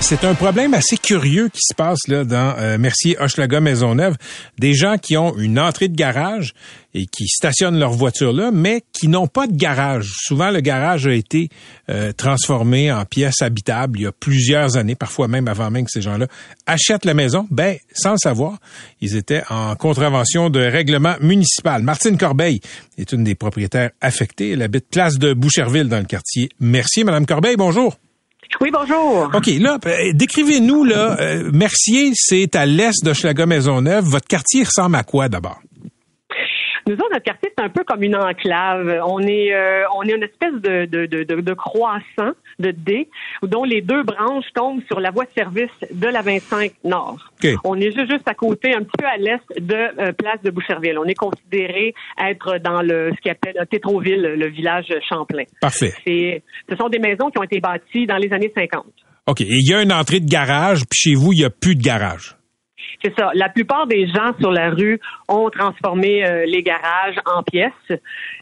C: C'est un problème assez curieux qui se passe là dans euh, Mercier Hochelaga Maisonneuve. Des gens qui ont une entrée de garage et qui stationnent leur voiture là, mais qui n'ont pas de garage. Souvent, le garage a été euh, transformé en pièce habitable il y a plusieurs années, parfois même avant même que ces gens-là achètent la maison. Ben, sans le savoir, ils étaient en contravention de règlement municipal. Martine Corbeil est une des propriétaires affectées. Elle habite place de Boucherville dans le quartier Mercier. Madame Corbeil, bonjour.
I: Oui, bonjour.
C: OK, là, euh, décrivez-nous, là, euh, Mercier, c'est à l'est de Schlager-Maisonneuve. Votre quartier ressemble à quoi d'abord?
I: Nous autres, notre quartier, c'est un peu comme une enclave. On est, euh, on est une espèce de, de, de, de, croissant, de D, dont les deux branches tombent sur la voie de service de la 25 Nord. On est juste, juste à côté, un petit peu à l'est de euh, Place de Boucherville. On est considéré être dans le ce qu'on appelle Tétroville, le village Champlain.
C: Parfait.
I: Ce sont des maisons qui ont été bâties dans les années 50.
C: OK. Et il y a une entrée de garage, puis chez vous, il n'y a plus de garage?
I: C'est ça. La plupart des gens sur la rue ont transformé euh, les garages en pièces.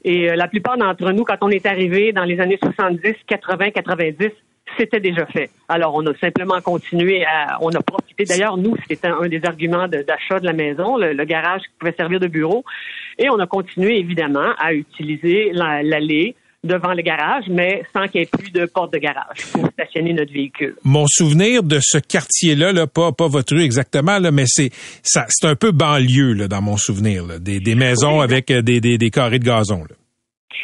I: Et euh, la plupart d'entre nous, quand on est arrivé dans les années 70, 80, 90, c'était déjà fait. Alors, on a simplement continué à, on a profité. D'ailleurs, nous, c'était un des arguments d'achat de, la maison, le, garage qui pouvait servir de bureau. Et on a continué, évidemment, à utiliser l'allée devant le garage, mais sans qu'il y ait plus de porte de garage pour stationner notre véhicule.
C: Mon souvenir de ce quartier-là, là, pas, pas votre rue exactement, là, mais c'est ça, c'est un peu banlieue là, dans mon souvenir, là, des, des maisons avec euh, des, des, des carrés de gazon. Là.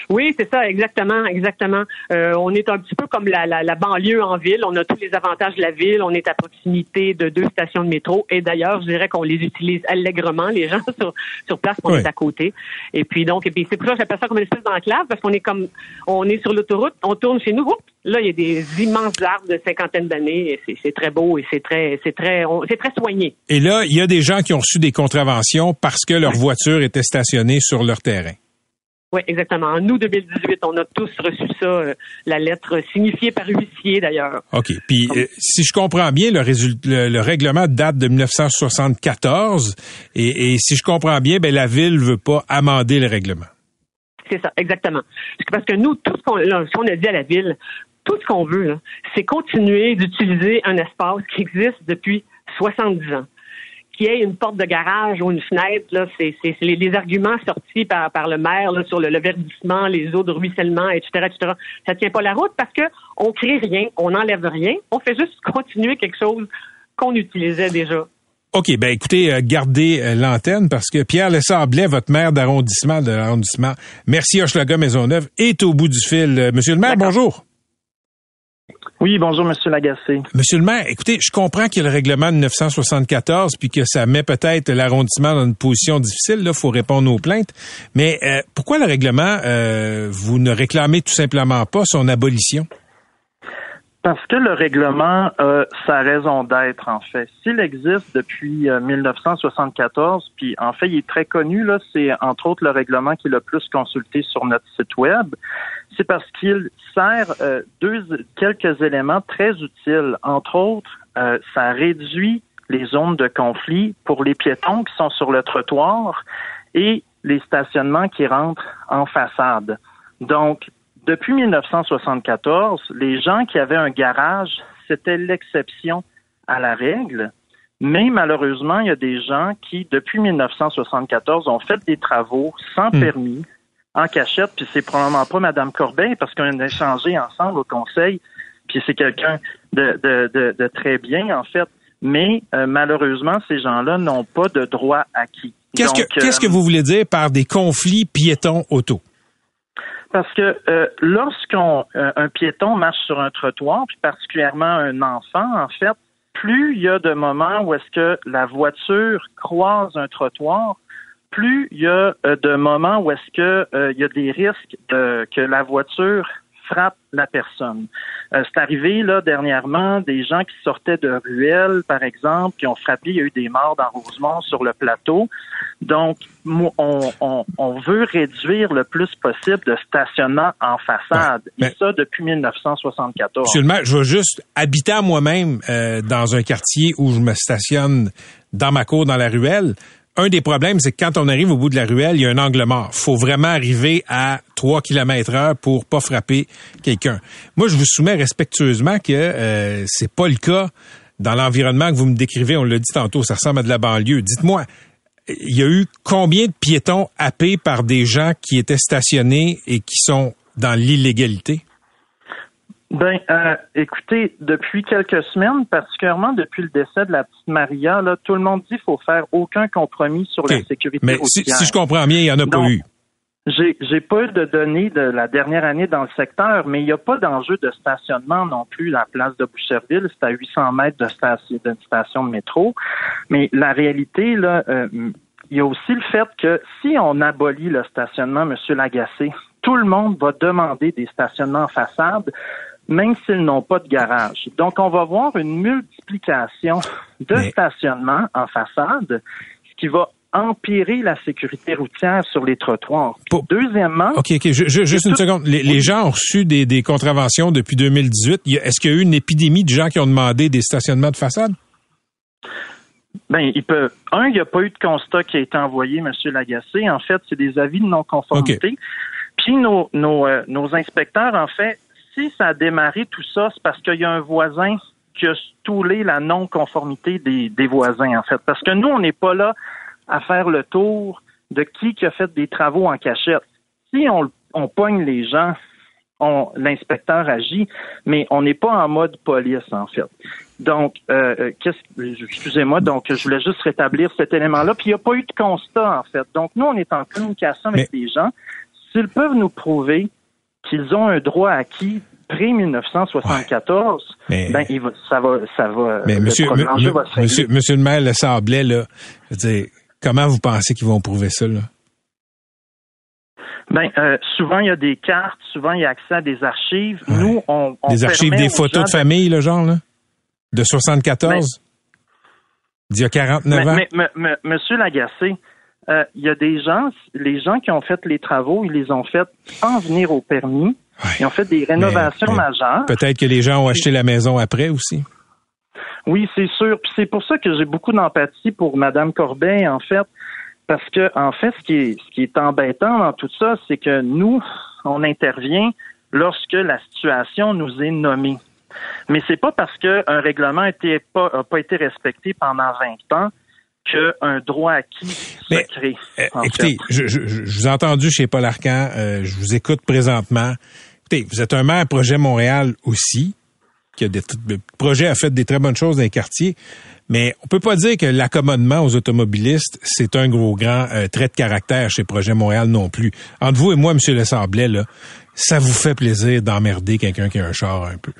I: Oui, c'est ça, exactement, exactement. Euh, on est un petit peu comme la, la, la, banlieue en ville. On a tous les avantages de la ville. On est à proximité de deux stations de métro. Et d'ailleurs, je dirais qu'on les utilise allègrement, les gens [laughs] sur, sur place, on est à côté. Et puis donc, et puis c'est pour ça que j'appelle ça comme une espèce d'enclave, parce qu'on est comme, on est sur l'autoroute, on tourne chez nous. là, il y a des immenses arbres de cinquantaine d'années. C'est très beau et c'est très, c'est très, c'est très soigné.
C: Et là, il y a des gens qui ont reçu des contraventions parce que leur voiture était stationnée sur leur terrain.
I: Oui, exactement. En août 2018, on a tous reçu ça, euh, la lettre signifiée par huissier d'ailleurs.
C: OK. Puis, euh, si je comprends bien, le, le, règlement date de 1974 et, et, si je comprends bien, ben la ville veut pas amender le règlement.
I: C'est ça, exactement. Parce que nous, tout ce qu'on a dit à la ville, tout ce qu'on veut, c'est continuer d'utiliser un espace qui existe depuis 70 ans qu'il y ait une porte de garage ou une fenêtre, là, c'est, les, arguments sortis par, par le maire sur le, verdissement, les eaux de ruissellement, etc., etc. Ça tient pas la route parce que on crée rien, on n'enlève rien, on fait juste continuer quelque chose qu'on utilisait déjà.
C: OK, ben écoutez, euh, gardez euh, l'antenne parce que Pierre Lessablet, votre maire d'arrondissement de l'arrondissement, merci Hochelaga Maisonneuve, est au bout du fil. Euh, monsieur le maire, bonjour.
J: Oui, bonjour, Monsieur Lagacé.
C: Monsieur le maire, écoutez, je comprends qu'il y a le règlement de 1974 puis que ça met peut-être l'arrondissement dans une position difficile. Là, faut répondre aux plaintes. Mais euh, pourquoi le règlement, euh, vous ne réclamez tout simplement pas son abolition?
J: Parce que le règlement a sa raison d'être, en fait. S'il existe depuis 1974, euh, puis en fait, il est très connu, là, c'est entre autres le règlement qui est le plus consulté sur notre site web, c'est parce qu'il sert euh, deux, quelques éléments très utiles. Entre autres, euh, ça réduit les zones de conflit pour les piétons qui sont sur le trottoir et les stationnements qui rentrent en façade. Donc, depuis 1974, les gens qui avaient un garage, c'était l'exception à la règle. Mais malheureusement, il y a des gens qui, depuis 1974, ont fait des travaux sans hmm. permis, en cachette, puis c'est probablement pas Mme Corbeil, parce qu'on a échangé ensemble au conseil, puis c'est quelqu'un de, de, très bien, en fait. Mais euh, malheureusement, ces gens-là n'ont pas de droit acquis.
C: Qu'est-ce que, qu'est-ce que euh, vous voulez dire par des conflits piétons auto?
J: Parce que euh, lorsqu'un euh, piéton marche sur un trottoir, puis particulièrement un enfant, en fait, plus il y a de moments où est-ce que la voiture croise un trottoir, plus il y a de moments où est-ce que il y a des risques que la voiture frappe la personne. Euh, c'est arrivé là dernièrement des gens qui sortaient de ruelles, par exemple, qui ont frappé. Il y a eu des morts dans Rosemont sur le plateau. Donc, on, veut réduire le plus possible de stationnement en façade. Et ça depuis 1974.
C: Monsieur le maire, je vais juste habiter moi-même euh, dans un quartier où je me stationne dans ma cour, dans la ruelle un des problèmes, c'est que quand on arrive au bout de la ruelle, il y a un angle mort. faut vraiment arriver à 3 km heure pour pas frapper quelqu'un. Moi, je vous soumets respectueusement que euh, c'est pas le cas dans l'environnement que vous me décrivez. On l'a dit tantôt, ça ressemble à de la banlieue. Dites-moi, il y a eu combien de piétons happés par des gens qui étaient stationnés et qui sont dans l'illégalité?
J: Ben, euh, écoutez, depuis quelques semaines, particulièrement depuis le décès de la petite Maria, là, tout le monde dit qu'il faut faire aucun compromis sur la sécurité
C: Mais si, je comprends bien, il n'y en a pas eu.
J: J'ai, j'ai pas eu de données de la dernière année dans le secteur, mais il n'y a pas d'enjeu de stationnement non plus à la place de Boucherville. C'est à 800 mètres de station, d'une station de métro. Mais la réalité, là, euh, il y a aussi le fait que si on abolit le stationnement, Monsieur Lagacé, tout le monde va demander des stationnements en façade même s'ils n'ont pas de garage. Donc, on va voir une multiplication de stationnements en façade, ce qui va empirer la sécurité routière sur les trottoirs. Deuxièmement...
C: OK, OK, juste une seconde. Les, gens ont reçu des, contraventions depuis 2018. Est-ce qu'il y a eu une épidémie de gens qui ont demandé des stationnements de façade?
J: Ben, il peut. Un, il n'y a pas eu de constat qui a été envoyé, M. Lagacé. En fait, c'est des avis de non-conformité. Puis nos, nos, euh, nos inspecteurs, en fait, si ça a démarré tout ça, c'est parce qu'il y a un voisin qui a stoulé la non-conformité des, des, voisins, en fait. Parce que nous, on n'est pas là à faire le tour de qui qui a fait des travaux en cachette. Si on, on pogne les gens, l'inspecteur agit, mais on n'est pas en mode police, en fait. Donc, euh, euh excusez-moi, donc je voulais juste rétablir cet élément-là. Puis il n'y a pas eu de constat, en fait. Donc, nous, on est en communication avec les gens. S'ils peuvent nous prouver qu'ils ont un droit acquis pré 1974, ben il va, ça va, ça va.
C: Mais monsieur, monsieur, monsieur le maire Le Sablet, là, je veux dire, comment vous pensez qu'ils vont prouver ça là?
J: Ben, euh, souvent il y a des cartes, souvent il y a accès à des archives. Nous, on, on
C: des archives, des photos de famille, le genre là, de 74, d'il y a 49 ans?
J: Mais, monsieur Lagacé, euh, il y a des gens, les gens qui ont fait les travaux, ils les ont fait sans venir au permis. Ils ont fait des rénovations majeures.
C: Peut-être que les gens ont acheté la maison après aussi.
J: Oui, c'est sûr. Puis c'est pour ça que j'ai beaucoup d'empathie pour Madame Corbet, en fait, parce que en fait, ce qui est, ce qui est embêtant dans tout ça, c'est que nous, on intervient lorsque la situation nous est nommée. Mais c'est pas parce qu'un règlement n'a pas, pas été respecté pendant 20 ans qu'un droit acquis se crée.
C: Euh, écoutez, je, je, je, vous ai entendu chez Paul Arcan, euh, je vous écoute présentement. Écoutez, vous êtes un maire projet Montréal aussi, qui a des le projet a fait des très bonnes choses dans les quartiers, mais on peut pas dire que l'accommodement aux automobilistes, c'est un gros grand euh, trait de caractère chez Projet Montréal non plus. Entre vous et moi, M. Lessablet, là, ça vous fait plaisir d'emmerder quelqu'un qui a un char un peu?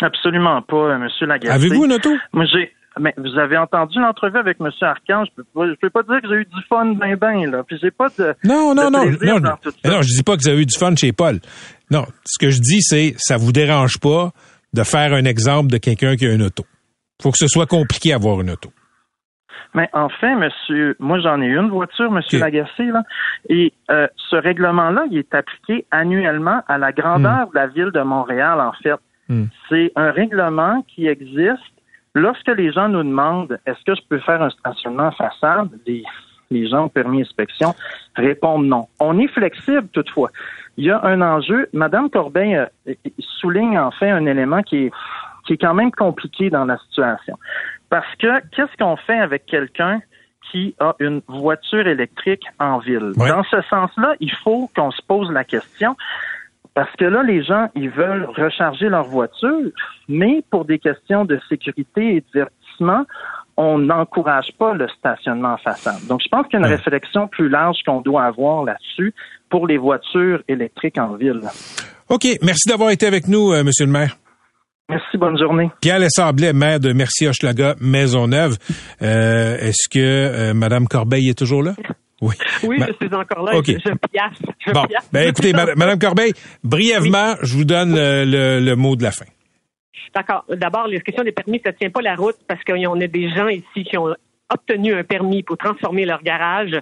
J: Absolument pas, M. Lagacé.
C: Avez-vous une auto?
J: Moi, j'ai mais vous avez entendu l'entrevue avec M. Arcand. Je peux pas, je peux pas dire que j'ai eu du fun ben ben, là. Puis j'ai pas de.
C: Non, non, non.
J: Non,
C: non, je dis pas que vous avez eu du fun chez Paul. Non. Ce que je dis, c'est, ça vous dérange pas de faire un exemple de quelqu'un qui a une auto. faut que ce soit compliqué avoir une auto.
J: Mais enfin, monsieur, moi j'en ai une voiture, monsieur Lagacé, là, et euh, ce règlement-là, il est appliqué annuellement à la grandeur de la ville de Montréal, en fait.
C: Hmm.
J: C'est un règlement qui existe. Lorsque les gens nous demandent est-ce que je peux faire un stationnement façade, les, les gens au permis inspection répondent non. On est flexible toutefois. Il y a un enjeu. Madame Corbeil euh, souligne enfin un élément qui est, qui est quand même compliqué dans la situation. Parce que qu'est-ce qu'on fait avec quelqu'un qui a une voiture électrique en ville? Dans ce sens-là, il faut qu'on se pose la question. Parce que là, les gens, ils veulent recharger leur voiture, mais pour des questions de sécurité et de divertissement, on n'encourage pas le stationnement en façade. Donc, je pense qu'il y a une réflexion plus large qu'on doit avoir là-dessus pour les voitures électriques en ville.
C: OK. Merci d'avoir été avec nous, euh, Monsieur le maire.
J: Merci, bonne journée.
C: Pierre Lessablet, maire de Merci Hochelaga, Maisonneuve. Euh, Est-ce que euh, Madame Corbeil est toujours là? Oui.
I: Oui,
C: Ma-
I: je suis encore là. Je, je piasse. Je
C: Bon,
I: piasse.
C: ben écoutez, Madame Corbeil, brièvement, je vous donne le, le- le mot de la fin.
I: D'accord. D'abord, la question des permis, ça ne tient pas la route parce qu'on a des gens ici qui ont obtenu un permis pour transformer leur garage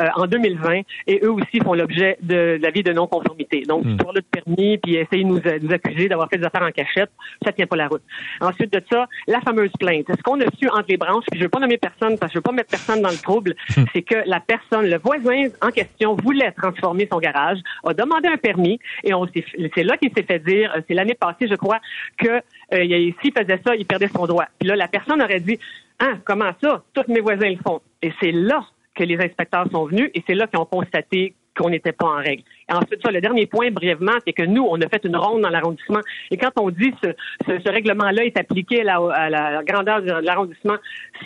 I: euh, en 2020 et eux aussi font l'objet de l'avis de non-conformité. Donc,
K: Hmm.
I: pour le permis, puis essayer de nous, nous accuser d'avoir fait des affaires en cachette, ça tient pas la route. Ensuite de ça, la fameuse plainte. Ce qu'on a su entre les branches, puis je veux pas nommer personne parce que je veux pas mettre personne dans le trouble, c'est que la personne, le voisin en question voulait transformer son garage, a demandé un permis et on s'est- c'est là qu'il s'est fait dire, euh, c'est l'année passée, je crois, que euh, il- s'il faisait ça, il perdait son droit. Puis là, la personne aurait dit, ah, comment ça? Tous mes voisins le font. Et c'est là que les inspecteurs sont venus et c'est là qu'ils ont constaté qu'on n'était pas en règle. Et ensuite, ça, le dernier point, brièvement, c'est que nous, on a fait une ronde dans l'arrondissement. Et quand on dit ce, ce, ce règlement-là est appliqué à la, à la grandeur de l'arrondissement,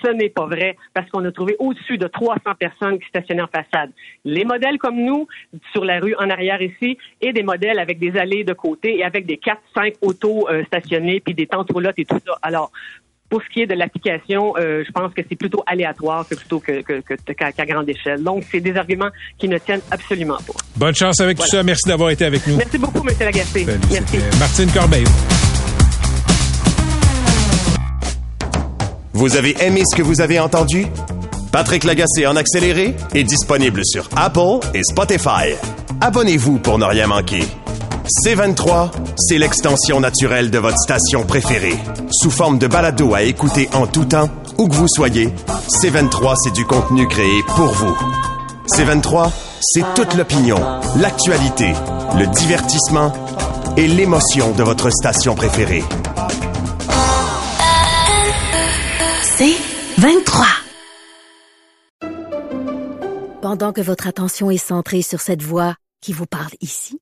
I: ce n'est pas vrai parce qu'on a trouvé au-dessus de 300 personnes qui stationnaient en façade. Les modèles comme nous, sur la rue en arrière ici, et des modèles avec des allées de côté et avec des 4-5 autos euh, stationnées puis des tentes roulottes et tout ça. Alors, pour ce qui est de l'application, euh, je pense que c'est plutôt aléatoire que plutôt que, que, que- qu'à, qu'à grande échelle. Donc, c'est des arguments qui ne tiennent absolument pas.
C: Bonne chance avec tout ça. Merci d'avoir été avec nous.
I: Merci beaucoup, M. Lagacé.
C: Salut,
I: Merci.
C: Martine Corbeil.
B: Vous avez aimé ce que vous avez entendu? Patrick Lagacé en accéléré est disponible sur Apple et Spotify. Abonnez-vous pour ne rien manquer. C23, c'est l'extension naturelle de votre station préférée. Sous forme de balado à écouter en tout temps, où que vous soyez, C23, c'est du contenu créé pour vous. C23, c'est toute l'opinion, l'actualité, le divertissement et l'émotion de votre station préférée.
A: C'est 23.
L: Pendant que votre attention est centrée sur cette voix qui vous parle ici,